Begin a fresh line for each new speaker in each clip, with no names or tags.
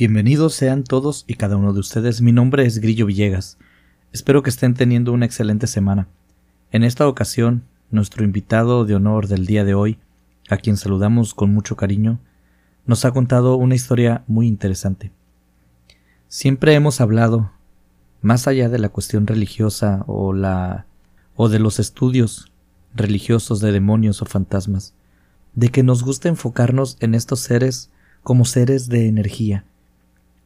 Bienvenidos sean todos y cada uno de ustedes. Mi nombre es Grillo Villegas. Espero que estén teniendo una excelente semana. En esta ocasión, nuestro invitado de honor del día de hoy, a quien saludamos con mucho cariño, nos ha contado una historia muy interesante. Siempre hemos hablado, más allá de la cuestión religiosa o la o de los estudios religiosos de demonios o fantasmas, de que nos gusta enfocarnos en estos seres como seres de energía,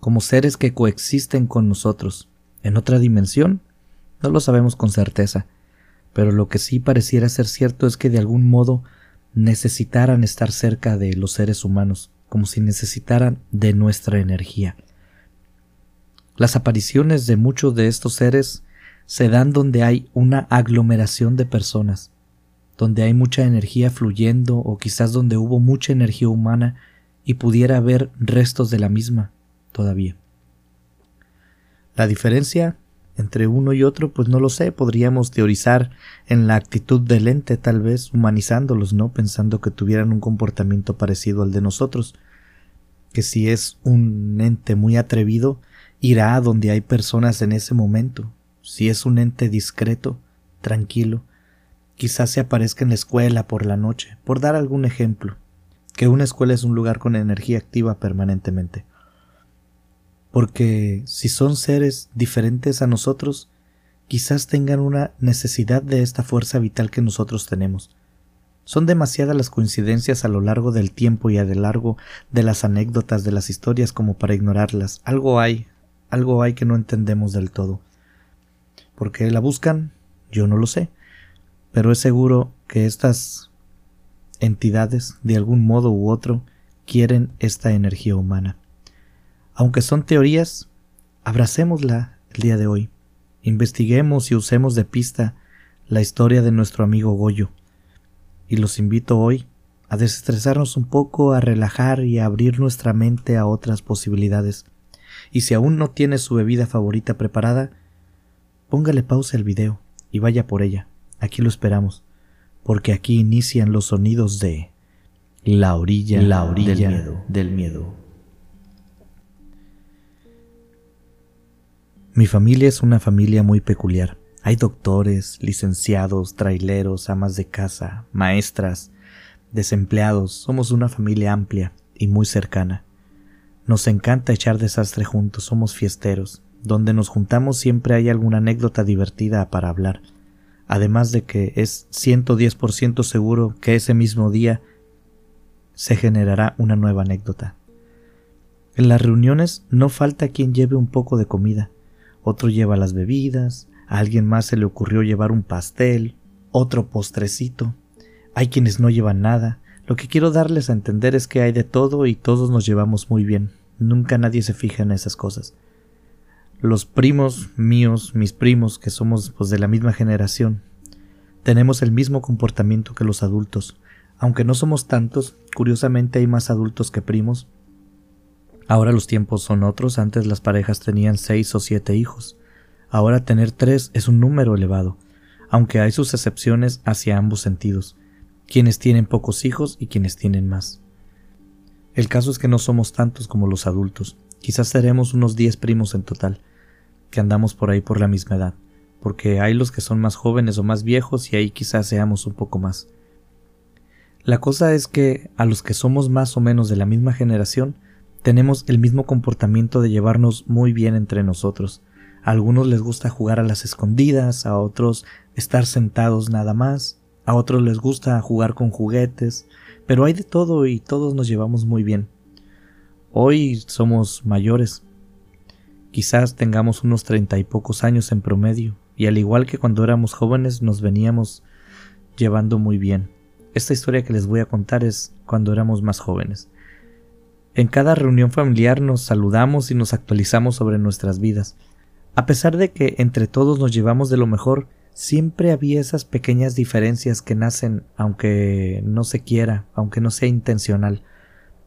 como seres que coexisten con nosotros. ¿En otra dimensión? No lo sabemos con certeza, pero lo que sí pareciera ser cierto es que de algún modo necesitaran estar cerca de los seres humanos, como si necesitaran de nuestra energía. Las apariciones de muchos de estos seres se dan donde hay una aglomeración de personas, donde hay mucha energía fluyendo o quizás donde hubo mucha energía humana y pudiera haber restos de la misma, todavía. La diferencia entre uno y otro, pues no lo sé, podríamos teorizar en la actitud del ente, tal vez, humanizándolos, ¿no? Pensando que tuvieran un comportamiento parecido al de nosotros. Que si es un ente muy atrevido, irá a donde hay personas en ese momento. Si es un ente discreto, tranquilo, quizás se aparezca en la escuela por la noche, por dar algún ejemplo, que una escuela es un lugar con energía activa permanentemente porque si son seres diferentes a nosotros, quizás tengan una necesidad de esta fuerza vital que nosotros tenemos. Son demasiadas las coincidencias a lo largo del tiempo y a lo largo de las anécdotas de las historias como para ignorarlas. Algo hay, algo hay que no entendemos del todo. ¿Por qué la buscan? Yo no lo sé. Pero es seguro que estas entidades, de algún modo u otro, quieren esta energía humana. Aunque son teorías, abracémosla el día de hoy. Investiguemos y usemos de pista la historia de nuestro amigo Goyo. Y los invito hoy a desestresarnos un poco, a relajar y a abrir nuestra mente a otras posibilidades. Y si aún no tiene su bebida favorita preparada, póngale pausa al video y vaya por ella. Aquí lo esperamos, porque aquí inician los sonidos de la orilla, la orilla del miedo. Del miedo. Mi familia es una familia muy peculiar. Hay doctores, licenciados, traileros, amas de casa, maestras, desempleados. Somos una familia amplia y muy cercana. Nos encanta echar desastre juntos, somos fiesteros. Donde nos juntamos siempre hay alguna anécdota divertida para hablar. Además de que es 110% seguro que ese mismo día se generará una nueva anécdota. En las reuniones no falta quien lleve un poco de comida otro lleva las bebidas, a alguien más se le ocurrió llevar un pastel, otro postrecito, hay quienes no llevan nada. Lo que quiero darles a entender es que hay de todo y todos nos llevamos muy bien. Nunca nadie se fija en esas cosas. Los primos míos, mis primos, que somos pues de la misma generación, tenemos el mismo comportamiento que los adultos. Aunque no somos tantos, curiosamente hay más adultos que primos, Ahora los tiempos son otros, antes las parejas tenían seis o siete hijos. Ahora tener tres es un número elevado, aunque hay sus excepciones hacia ambos sentidos, quienes tienen pocos hijos y quienes tienen más. El caso es que no somos tantos como los adultos, quizás seremos unos diez primos en total, que andamos por ahí por la misma edad, porque hay los que son más jóvenes o más viejos y ahí quizás seamos un poco más. La cosa es que a los que somos más o menos de la misma generación, tenemos el mismo comportamiento de llevarnos muy bien entre nosotros. A algunos les gusta jugar a las escondidas, a otros estar sentados nada más, a otros les gusta jugar con juguetes, pero hay de todo y todos nos llevamos muy bien. Hoy somos mayores. Quizás tengamos unos treinta y pocos años en promedio, y al igual que cuando éramos jóvenes nos veníamos llevando muy bien. Esta historia que les voy a contar es cuando éramos más jóvenes. En cada reunión familiar nos saludamos y nos actualizamos sobre nuestras vidas. A pesar de que entre todos nos llevamos de lo mejor, siempre había esas pequeñas diferencias que nacen aunque no se quiera, aunque no sea intencional.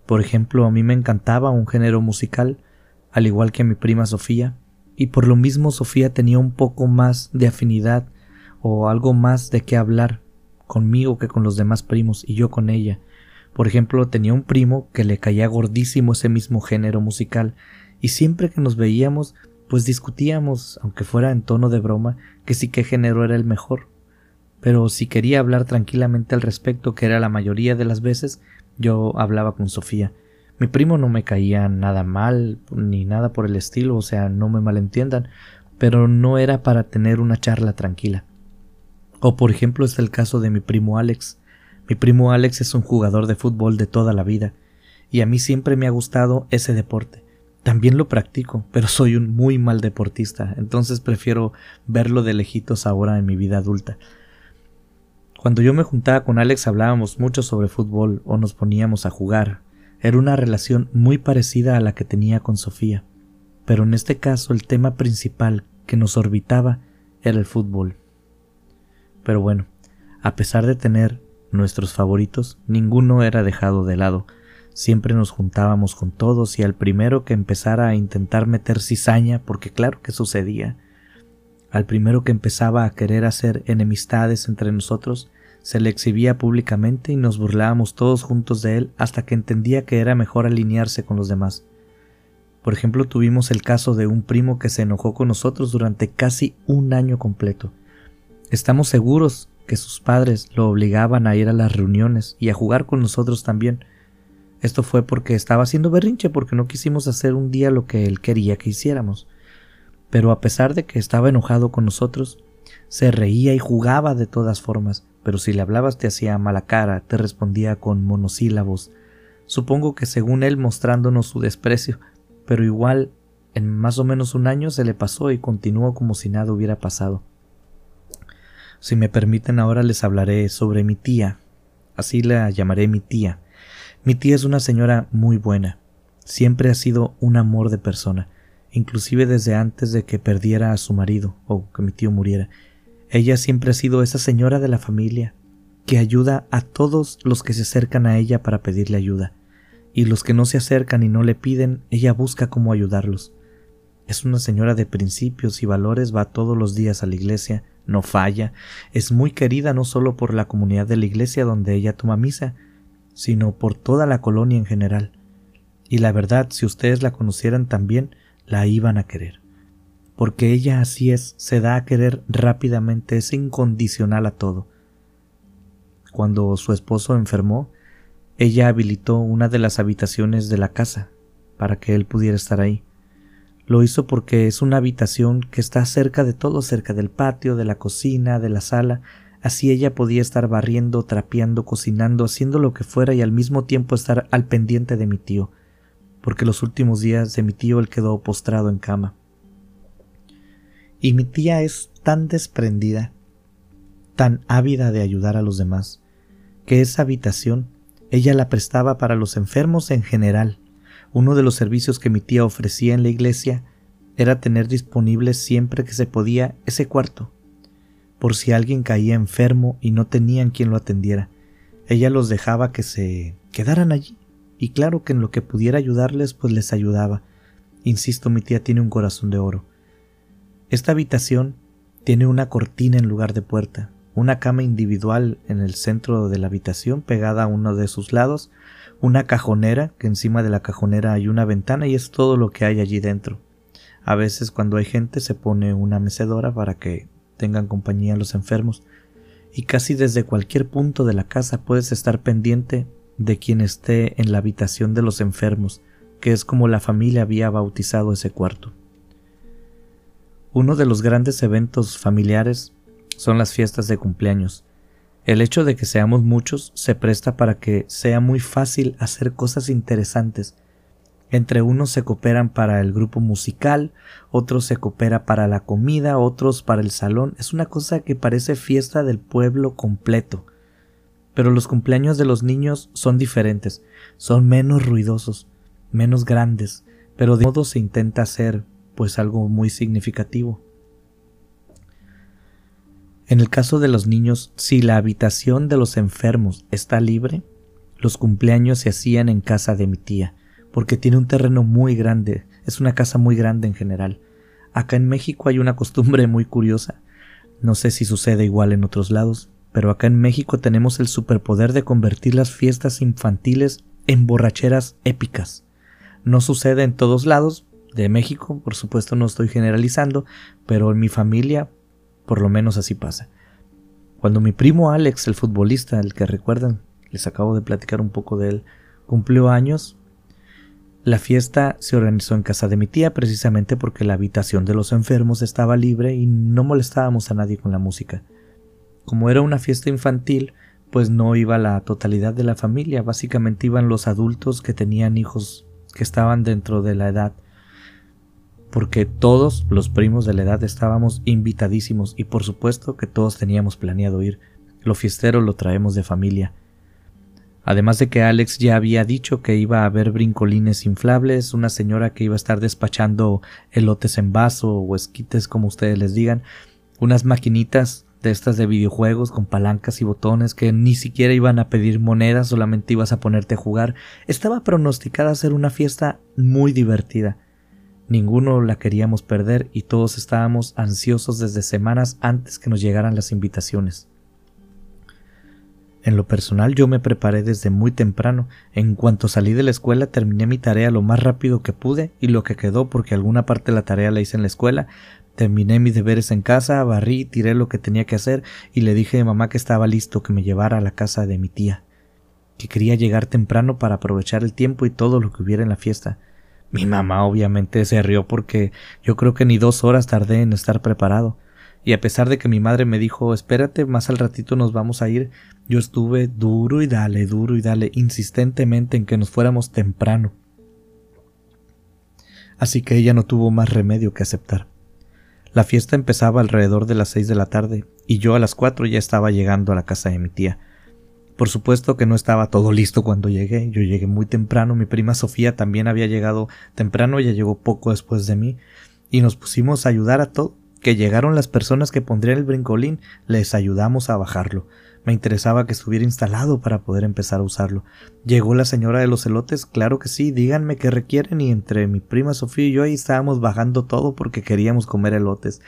Por ejemplo, a mí me encantaba un género musical, al igual que a mi prima Sofía, y por lo mismo Sofía tenía un poco más de afinidad o algo más de qué hablar conmigo que con los demás primos y yo con ella Por ejemplo, tenía un primo que le caía gordísimo ese mismo género musical, y siempre que nos veíamos, pues discutíamos, aunque fuera en tono de broma, que sí qué género era el mejor. Pero si quería hablar tranquilamente al respecto, que era la mayoría de las veces, yo hablaba con Sofía. Mi primo no me caía nada mal, ni nada por el estilo, o sea, no me malentiendan, pero no era para tener una charla tranquila. O por ejemplo está el caso de mi primo Alex. Mi primo Alex es un jugador de fútbol de toda la vida, y a mí siempre me ha gustado ese deporte. También lo practico, pero soy un muy mal deportista, entonces prefiero verlo de lejitos ahora en mi vida adulta. Cuando yo me juntaba con Alex hablábamos mucho sobre fútbol o nos poníamos a jugar. Era una relación muy parecida a la que tenía con Sofía, pero en este caso el tema principal que nos orbitaba era el fútbol. Pero bueno, a pesar de tener nuestros favoritos, ninguno era dejado de lado. Siempre nos juntábamos con todos y al primero que empezara a intentar meter cizaña, porque claro que sucedía, al primero que empezaba a querer hacer enemistades entre nosotros, se le exhibía públicamente y nos burlábamos todos juntos de él hasta que entendía que era mejor alinearse con los demás. Por ejemplo, tuvimos el caso de un primo que se enojó con nosotros durante casi un año completo. Estamos seguros que sus padres lo obligaban a ir a las reuniones y a jugar con nosotros también. Esto fue porque estaba haciendo berrinche porque no quisimos hacer un día lo que él quería que hiciéramos. Pero a pesar de que estaba enojado con nosotros, se reía y jugaba de todas formas, pero si le hablabas te hacía mala cara, te respondía con monosílabos. Supongo que según él mostrándonos su desprecio, pero igual en más o menos un año se le pasó y continuó como si nada hubiera pasado. Si me permiten ahora les hablaré sobre mi tía. Así la llamaré mi tía. Mi tía es una señora muy buena. Siempre ha sido un amor de persona, inclusive desde antes de que perdiera a su marido o que mi tío muriera. Ella siempre ha sido esa señora de la familia que ayuda a todos los que se acercan a ella para pedirle ayuda, y los que no se acercan y no le piden, ella busca cómo ayudarlos. Es una señora de principios y valores, va todos los días a la iglesia, no falla, es muy querida no solo por la comunidad de la iglesia donde ella toma misa, sino por toda la colonia en general. Y la verdad, si ustedes la conocieran también, la iban a querer. Porque ella así es, se da a querer rápidamente, es incondicional a todo. Cuando su esposo enfermó, ella habilitó una de las habitaciones de la casa para que él pudiera estar ahí. Lo hizo porque es una habitación que está cerca de todo, cerca del patio, de la cocina, de la sala, así ella podía estar barriendo, trapeando, cocinando, haciendo lo que fuera y al mismo tiempo estar al pendiente de mi tío, porque los últimos días de mi tío él quedó postrado en cama. Y mi tía es tan desprendida, tan ávida de ayudar a los demás, que esa habitación ella la prestaba para los enfermos en general, uno de los servicios que mi tía ofrecía en la iglesia era tener disponible siempre que se podía ese cuarto, por si alguien caía enfermo y no tenían quien lo atendiera. Ella los dejaba que se quedaran allí, y claro que en lo que pudiera ayudarles, pues les ayudaba. Insisto, mi tía tiene un corazón de oro. Esta habitación tiene una cortina en lugar de puerta, una cama individual en el centro de la habitación pegada a uno de sus lados, una cajonera, que encima de la cajonera hay una ventana y es todo lo que hay allí dentro. A veces cuando hay gente se pone una mecedora para que tengan compañía los enfermos y casi desde cualquier punto de la casa puedes estar pendiente de quien esté en la habitación de los enfermos, que es como la familia había bautizado ese cuarto. Uno de los grandes eventos familiares son las fiestas de cumpleaños. El hecho de que seamos muchos se presta para que sea muy fácil hacer cosas interesantes. Entre unos se cooperan para el grupo musical, otros se coopera para la comida, otros para el salón. Es una cosa que parece fiesta del pueblo completo. Pero los cumpleaños de los niños son diferentes, son menos ruidosos, menos grandes, pero de modo se intenta hacer pues algo muy significativo. En el caso de los niños, si la habitación de los enfermos está libre, los cumpleaños se hacían en casa de mi tía, porque tiene un terreno muy grande, es una casa muy grande en general. Acá en México hay una costumbre muy curiosa, no sé si sucede igual en otros lados, pero acá en México tenemos el superpoder de convertir las fiestas infantiles en borracheras épicas. No sucede en todos lados de México, por supuesto no estoy generalizando, pero en mi familia por lo menos así pasa. Cuando mi primo Alex, el futbolista, el que recuerdan, les acabo de platicar un poco de él, cumplió años, la fiesta se organizó en casa de mi tía precisamente porque la habitación de los enfermos estaba libre y no molestábamos a nadie con la música. Como era una fiesta infantil, pues no iba la totalidad de la familia, básicamente iban los adultos que tenían hijos que estaban dentro de la edad, porque todos los primos de la edad estábamos invitadísimos y por supuesto que todos teníamos planeado ir. Lo fiestero lo traemos de familia. Además de que Alex ya había dicho que iba a haber brincolines inflables, una señora que iba a estar despachando elotes en vaso o esquites como ustedes les digan, unas maquinitas de estas de videojuegos con palancas y botones que ni siquiera iban a pedir monedas, solamente ibas a ponerte a jugar. Estaba pronosticada a ser una fiesta muy divertida. Ninguno la queríamos perder y todos estábamos ansiosos desde semanas antes que nos llegaran las invitaciones. En lo personal yo me preparé desde muy temprano. En cuanto salí de la escuela terminé mi tarea lo más rápido que pude y lo que quedó porque alguna parte de la tarea la hice en la escuela. Terminé mis deberes en casa, barrí, tiré lo que tenía que hacer y le dije a mamá que estaba listo que me llevara a la casa de mi tía, que quería llegar temprano para aprovechar el tiempo y todo lo que hubiera en la fiesta. Mi mamá obviamente se rió porque yo creo que ni dos horas tardé en estar preparado y a pesar de que mi madre me dijo espérate, más al ratito nos vamos a ir, yo estuve duro y dale, duro y dale, insistentemente en que nos fuéramos temprano. Así que ella no tuvo más remedio que aceptar. La fiesta empezaba alrededor de las seis de la tarde, y yo a las cuatro ya estaba llegando a la casa de mi tía. Por supuesto que no estaba todo listo cuando llegué, yo llegué muy temprano, mi prima Sofía también había llegado temprano, ella llegó poco después de mí, y nos pusimos a ayudar a todo que llegaron las personas que pondrían el brincolín, les ayudamos a bajarlo. Me interesaba que estuviera instalado para poder empezar a usarlo. Llegó la señora de los elotes, claro que sí, díganme qué requieren y entre mi prima Sofía y yo ahí estábamos bajando todo porque queríamos comer elotes.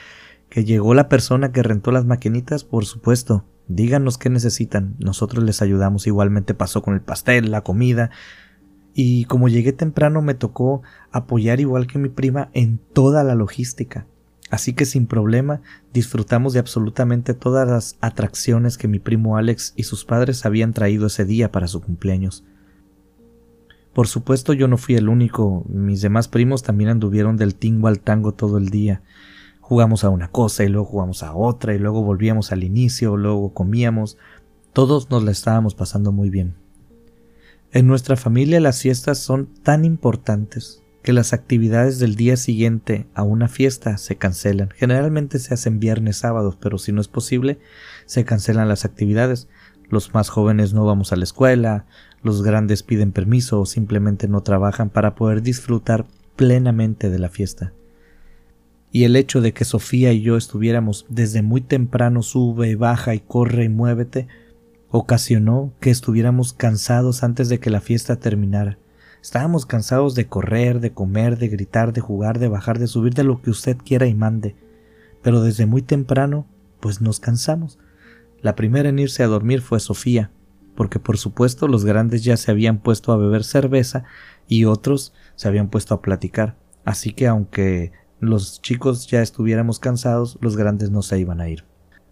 Que llegó la persona que rentó las maquinitas, por supuesto. Díganos qué necesitan, nosotros les ayudamos. Igualmente pasó con el pastel, la comida. Y como llegué temprano me tocó apoyar igual que mi prima en toda la logística. Así que sin problema disfrutamos de absolutamente todas las atracciones que mi primo Alex y sus padres habían traído ese día para su cumpleaños. Por supuesto yo no fui el único, mis demás primos también anduvieron del tingo al tango todo el día. Jugamos a una cosa y luego jugamos a otra y luego volvíamos al inicio, luego comíamos. Todos nos la estábamos pasando muy bien. En nuestra familia las fiestas son tan importantes que las actividades del día siguiente a una fiesta se cancelan. Generalmente se hacen viernes, sábados, pero si no es posible, se cancelan las actividades. Los más jóvenes no vamos a la escuela, los grandes piden permiso o simplemente no trabajan para poder disfrutar plenamente de la fiesta. Y el hecho de que Sofía y yo estuviéramos desde muy temprano sube, baja y corre y muévete, ocasionó que estuviéramos cansados antes de que la fiesta terminara Estábamos cansados de correr, de comer, de gritar, de jugar, de bajar, de subir, de lo que usted quiera y mande. Pero desde muy temprano, pues nos cansamos. La primera en irse a dormir fue Sofía, porque por supuesto los grandes ya se habían puesto a beber cerveza y otros se habían puesto a platicar. Así que aunque los chicos ya estuviéramos cansados, los grandes no se iban a ir.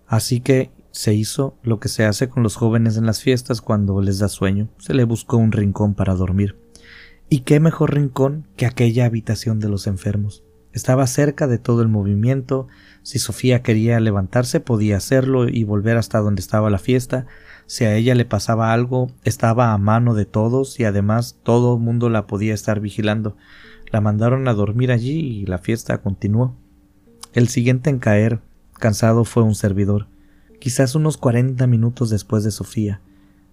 Así que se hizo lo que se hace con los jóvenes en las fiestas cuando les da sueño, se le buscó un rincón para dormir. Y qué mejor rincón que aquella habitación de los enfermos. Estaba cerca de todo el movimiento, si Sofía quería levantarse podía hacerlo y volver hasta donde estaba la fiesta, si a ella le pasaba algo, estaba a mano de todos y además todo el mundo la podía estar vigilando. La mandaron a dormir allí y la fiesta continuó. El siguiente en caer, cansado, fue un servidor, quizás unos cuarenta minutos después de Sofía.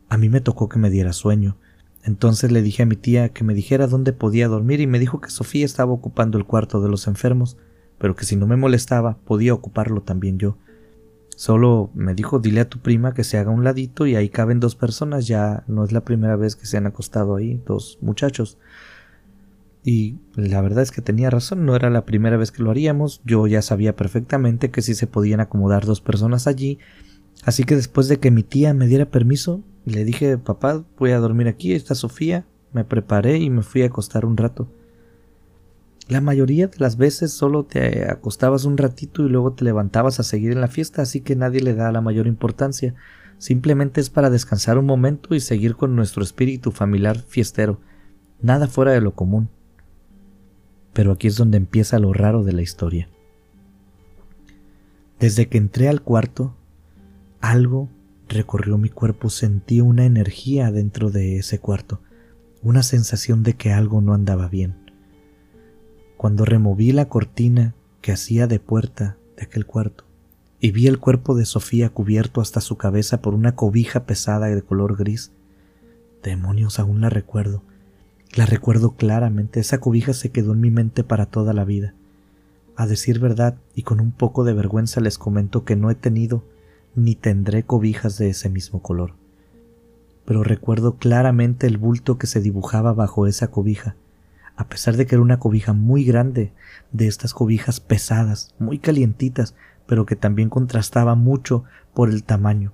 A mí me tocó que me diera sueño. Entonces le dije a mi tía que me dijera dónde podía dormir y me dijo que Sofía estaba ocupando el cuarto de los enfermos, pero que si no me molestaba podía ocuparlo también yo. Solo me dijo dile a tu prima que se haga un ladito y ahí caben dos personas, ya no es la primera vez que se han acostado ahí dos muchachos. Y la verdad es que tenía razón, no era la primera vez que lo haríamos, yo ya sabía perfectamente que si se podían acomodar dos personas allí, Así que después de que mi tía me diera permiso, le dije, papá, voy a dormir aquí, está Sofía, me preparé y me fui a acostar un rato. La mayoría de las veces solo te acostabas un ratito y luego te levantabas a seguir en la fiesta, así que nadie le da la mayor importancia. Simplemente es para descansar un momento y seguir con nuestro espíritu familiar fiestero. Nada fuera de lo común. Pero aquí es donde empieza lo raro de la historia. Desde que entré al cuarto, algo recorrió mi cuerpo, sentí una energía dentro de ese cuarto, una sensación de que algo no andaba bien. Cuando removí la cortina que hacía de puerta de aquel cuarto y vi el cuerpo de Sofía cubierto hasta su cabeza por una cobija pesada de color gris, demonios, aún la recuerdo. La recuerdo claramente, esa cobija se quedó en mi mente para toda la vida. A decir verdad, y con un poco de vergüenza les comento que no he tenido ni tendré cobijas de ese mismo color. Pero recuerdo claramente el bulto que se dibujaba bajo esa cobija, a pesar de que era una cobija muy grande, de estas cobijas pesadas, muy calientitas, pero que también contrastaba mucho por el tamaño,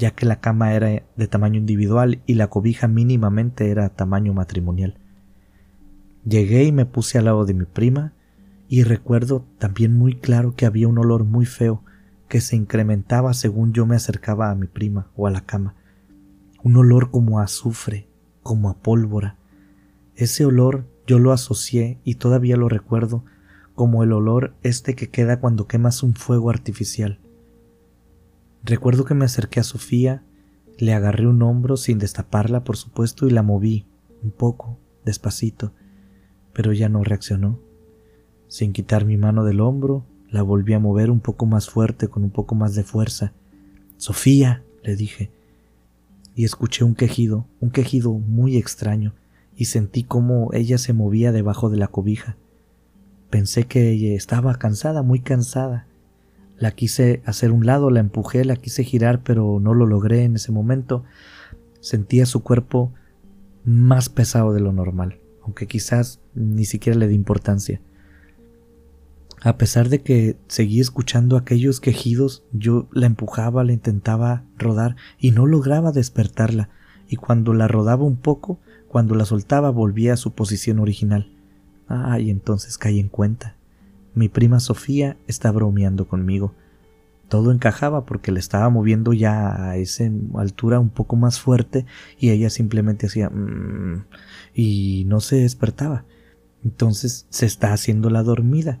ya que la cama era de tamaño individual y la cobija mínimamente era tamaño matrimonial. Llegué y me puse al lado de mi prima, y recuerdo también muy claro que había un olor muy feo que se incrementaba según yo me acercaba a mi prima o a la cama. Un olor como a azufre, como a pólvora. Ese olor yo lo asocié y todavía lo recuerdo como el olor este que queda cuando quemas un fuego artificial. Recuerdo que me acerqué a Sofía, le agarré un hombro sin destaparla, por supuesto, y la moví un poco, despacito, pero ya no reaccionó. Sin quitar mi mano del hombro, la volví a mover un poco más fuerte, con un poco más de fuerza. Sofía, le dije, y escuché un quejido, un quejido muy extraño, y sentí cómo ella se movía debajo de la cobija. Pensé que ella estaba cansada, muy cansada. La quise hacer un lado, la empujé, la quise girar, pero no lo logré en ese momento. Sentía su cuerpo más pesado de lo normal, aunque quizás ni siquiera le di importancia. A pesar de que seguí escuchando aquellos quejidos, yo la empujaba, la intentaba rodar y no lograba despertarla, y cuando la rodaba un poco, cuando la soltaba volvía a su posición original. Ah, y entonces caí en cuenta. Mi prima Sofía está bromeando conmigo. Todo encajaba porque le estaba moviendo ya a esa altura un poco más fuerte y ella simplemente hacía mmm, y no se despertaba. Entonces se está haciendo la dormida.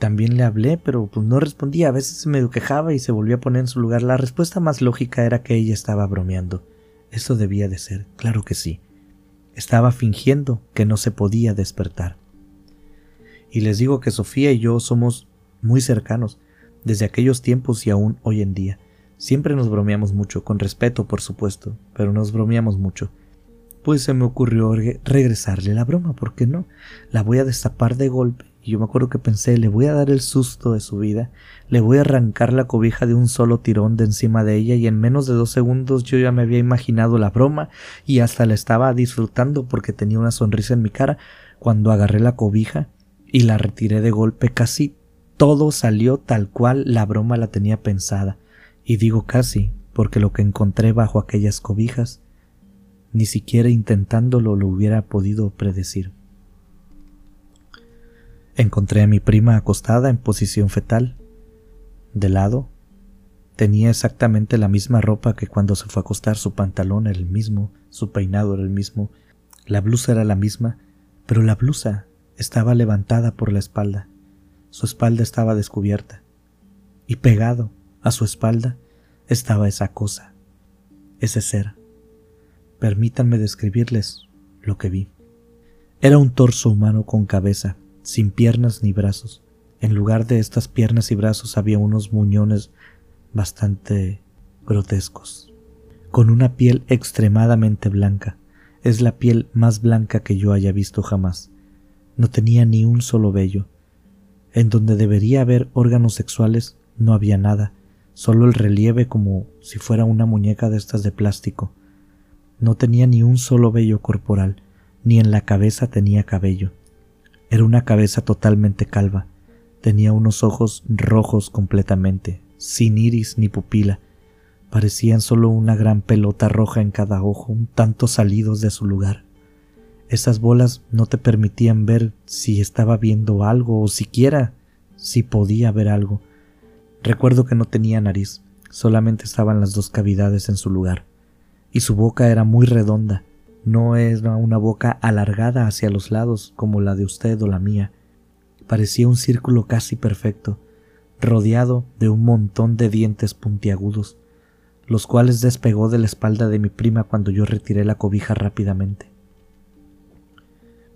También le hablé, pero pues no respondía. A veces se me quejaba y se volvía a poner en su lugar. La respuesta más lógica era que ella estaba bromeando. Eso debía de ser, claro que sí. Estaba fingiendo que no se podía despertar. Y les digo que Sofía y yo somos muy cercanos, desde aquellos tiempos y aún hoy en día. Siempre nos bromeamos mucho, con respeto por supuesto, pero nos bromeamos mucho. Pues se me ocurrió regresarle la broma, ¿por qué no? La voy a destapar de golpe y yo me acuerdo que pensé, le voy a dar el susto de su vida, le voy a arrancar la cobija de un solo tirón de encima de ella y en menos de dos segundos yo ya me había imaginado la broma y hasta la estaba disfrutando porque tenía una sonrisa en mi cara cuando agarré la cobija y la retiré de golpe casi todo salió tal cual la broma la tenía pensada y digo casi porque lo que encontré bajo aquellas cobijas ni siquiera intentándolo lo hubiera podido predecir. Encontré a mi prima acostada en posición fetal. De lado, tenía exactamente la misma ropa que cuando se fue a acostar, su pantalón era el mismo, su peinado era el mismo, la blusa era la misma, pero la blusa estaba levantada por la espalda, su espalda estaba descubierta, y pegado a su espalda estaba esa cosa, ese ser. Permítanme describirles lo que vi. Era un torso humano con cabeza, sin piernas ni brazos. En lugar de estas piernas y brazos había unos muñones bastante grotescos, con una piel extremadamente blanca. Es la piel más blanca que yo haya visto jamás. No tenía ni un solo vello. En donde debería haber órganos sexuales no había nada, solo el relieve como si fuera una muñeca de estas de plástico. No tenía ni un solo vello corporal, ni en la cabeza tenía cabello. Era una cabeza totalmente calva, tenía unos ojos rojos completamente, sin iris ni pupila, parecían solo una gran pelota roja en cada ojo, un tanto salidos de su lugar. Esas bolas no te permitían ver si estaba viendo algo o siquiera si podía ver algo. Recuerdo que no tenía nariz, solamente estaban las dos cavidades en su lugar, y su boca era muy redonda, no era una boca alargada hacia los lados como la de usted o la mía. Parecía un círculo casi perfecto, rodeado de un montón de dientes puntiagudos, los cuales despegó de la espalda de mi prima cuando yo retiré la cobija rápidamente.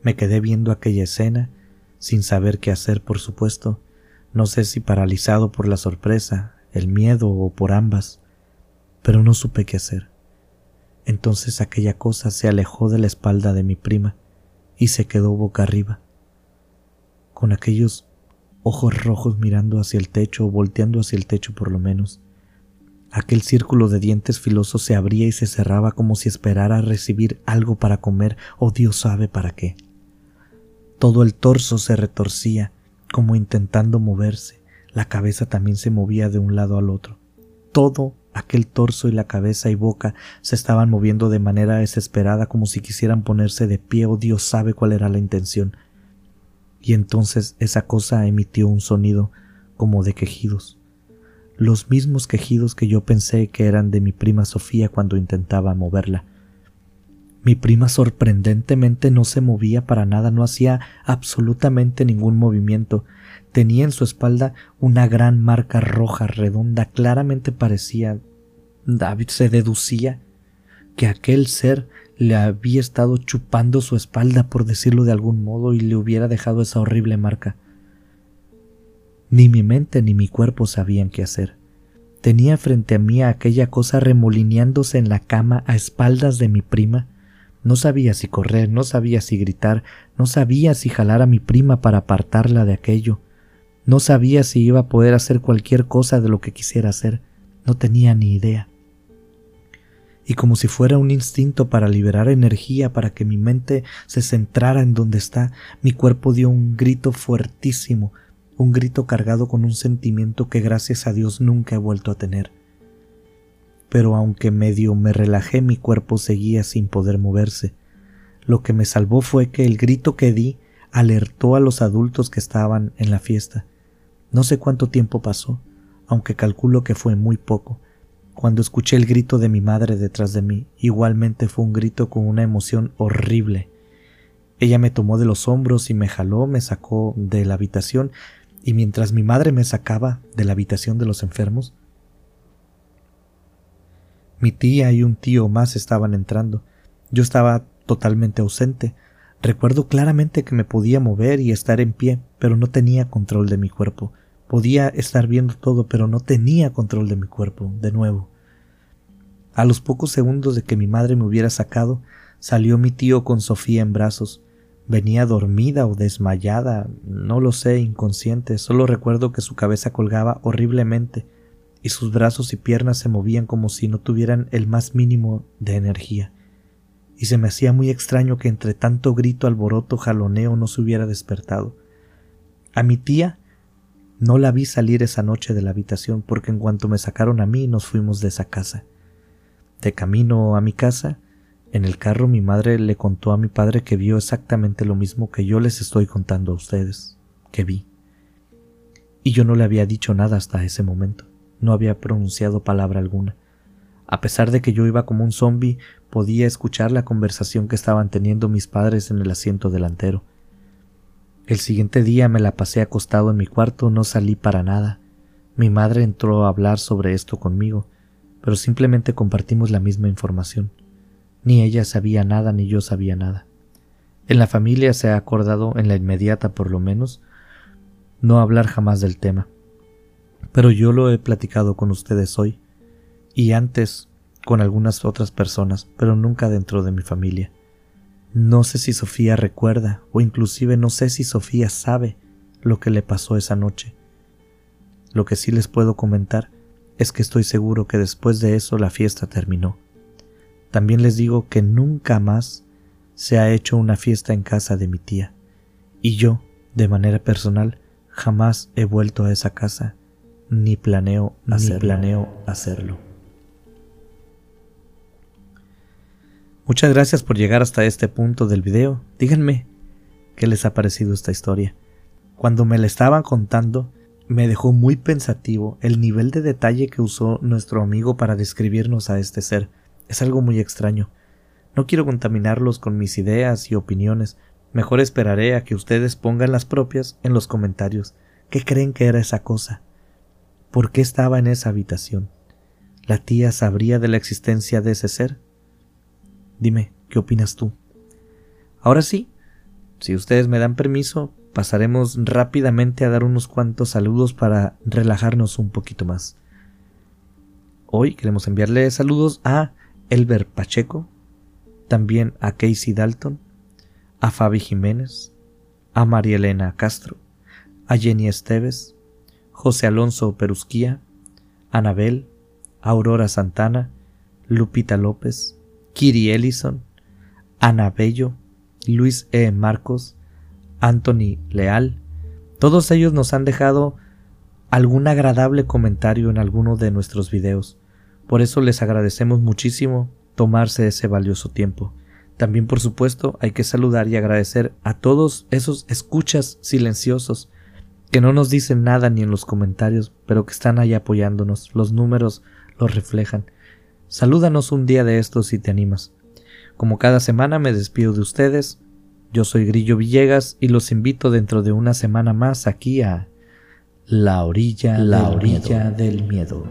Me quedé viendo aquella escena, sin saber qué hacer, por supuesto, no sé si paralizado por la sorpresa, el miedo o por ambas, pero no supe qué hacer. Entonces aquella cosa se alejó de la espalda de mi prima y se quedó boca arriba, con aquellos ojos rojos mirando hacia el techo o volteando hacia el techo por lo menos. Aquel círculo de dientes filosos se abría y se cerraba como si esperara recibir algo para comer o Dios sabe para qué. Todo el torso se retorcía como intentando moverse, la cabeza también se movía de un lado al otro. Todo Aquel torso y la cabeza y boca se estaban moviendo de manera desesperada como si quisieran ponerse de pie o Dios sabe cuál era la intención. Y entonces esa cosa emitió un sonido como de quejidos, los mismos quejidos que yo pensé que eran de mi prima Sofía cuando intentaba moverla. Mi prima sorprendentemente no se movía para nada, no hacía absolutamente ningún movimiento, Tenía en su espalda una gran marca roja redonda. Claramente parecía, David se deducía, que aquel ser le había estado chupando su espalda, por decirlo de algún modo, y le hubiera dejado esa horrible marca. Ni mi mente ni mi cuerpo sabían qué hacer. Tenía frente a mí aquella cosa remolineándose en la cama a espaldas de mi prima. No sabía si correr, no sabía si gritar, no sabía si jalar a mi prima para apartarla de aquello. No sabía si iba a poder hacer cualquier cosa de lo que quisiera hacer. No tenía ni idea. Y como si fuera un instinto para liberar energía, para que mi mente se centrara en donde está, mi cuerpo dio un grito fuertísimo, un grito cargado con un sentimiento que gracias a Dios nunca he vuelto a tener. Pero aunque medio me relajé, mi cuerpo seguía sin poder moverse. Lo que me salvó fue que el grito que di alertó a los adultos que estaban en la fiesta. No sé cuánto tiempo pasó, aunque calculo que fue muy poco. Cuando escuché el grito de mi madre detrás de mí, igualmente fue un grito con una emoción horrible. Ella me tomó de los hombros y me jaló, me sacó de la habitación, y mientras mi madre me sacaba de la habitación de los enfermos, mi tía y un tío más estaban entrando. Yo estaba totalmente ausente, Recuerdo claramente que me podía mover y estar en pie, pero no tenía control de mi cuerpo. Podía estar viendo todo, pero no tenía control de mi cuerpo, de nuevo. A los pocos segundos de que mi madre me hubiera sacado, salió mi tío con Sofía en brazos. Venía dormida o desmayada, no lo sé, inconsciente, solo recuerdo que su cabeza colgaba horriblemente y sus brazos y piernas se movían como si no tuvieran el más mínimo de energía y se me hacía muy extraño que entre tanto grito, alboroto, jaloneo no se hubiera despertado. A mi tía no la vi salir esa noche de la habitación porque en cuanto me sacaron a mí nos fuimos de esa casa. De camino a mi casa, en el carro mi madre le contó a mi padre que vio exactamente lo mismo que yo les estoy contando a ustedes, que vi. Y yo no le había dicho nada hasta ese momento, no había pronunciado palabra alguna. A pesar de que yo iba como un zombi, podía escuchar la conversación que estaban teniendo mis padres en el asiento delantero. El siguiente día me la pasé acostado en mi cuarto, no salí para nada. Mi madre entró a hablar sobre esto conmigo, pero simplemente compartimos la misma información. Ni ella sabía nada ni yo sabía nada. En la familia se ha acordado, en la inmediata por lo menos, no hablar jamás del tema. Pero yo lo he platicado con ustedes hoy, y antes con algunas otras personas, pero nunca dentro de mi familia. No sé si Sofía recuerda, o inclusive no sé si Sofía sabe lo que le pasó esa noche. Lo que sí les puedo comentar es que estoy seguro que después de eso la fiesta terminó. También les digo que nunca más se ha hecho una fiesta en casa de mi tía, y yo, de manera personal, jamás he vuelto a esa casa, ni planeo, ni planeo hacerlo. Muchas gracias por llegar hasta este punto del video. Díganme qué les ha parecido esta historia. Cuando me la estaban contando, me dejó muy pensativo el nivel de detalle que usó nuestro amigo para describirnos a este ser. Es algo muy extraño. No quiero contaminarlos con mis ideas y opiniones. Mejor esperaré a que ustedes pongan las propias en los comentarios. ¿Qué creen que era esa cosa? ¿Por qué estaba en esa habitación? ¿La tía sabría de la existencia de ese ser? Dime, ¿qué opinas tú? Ahora sí, si ustedes me dan permiso, pasaremos rápidamente a dar unos cuantos saludos para relajarnos un poquito más. Hoy queremos enviarle saludos a Elber Pacheco, también a Casey Dalton, a Fabi Jiménez, a María Elena Castro, a Jenny Esteves, José Alonso Perusquía, Anabel, Aurora Santana, Lupita López, Kiri Ellison, Ana Bello, Luis E. Marcos, Anthony Leal, todos ellos nos han dejado algún agradable comentario en alguno de nuestros videos. Por eso les agradecemos muchísimo tomarse ese valioso tiempo. También, por supuesto, hay que saludar y agradecer a todos esos escuchas silenciosos que no nos dicen nada ni en los comentarios, pero que están ahí apoyándonos. Los números lo reflejan. Salúdanos un día de estos si te animas. Como cada semana me despido de ustedes. Yo soy Grillo Villegas y los invito dentro de una semana más aquí a La orilla, la orilla miedo.
Del miedo.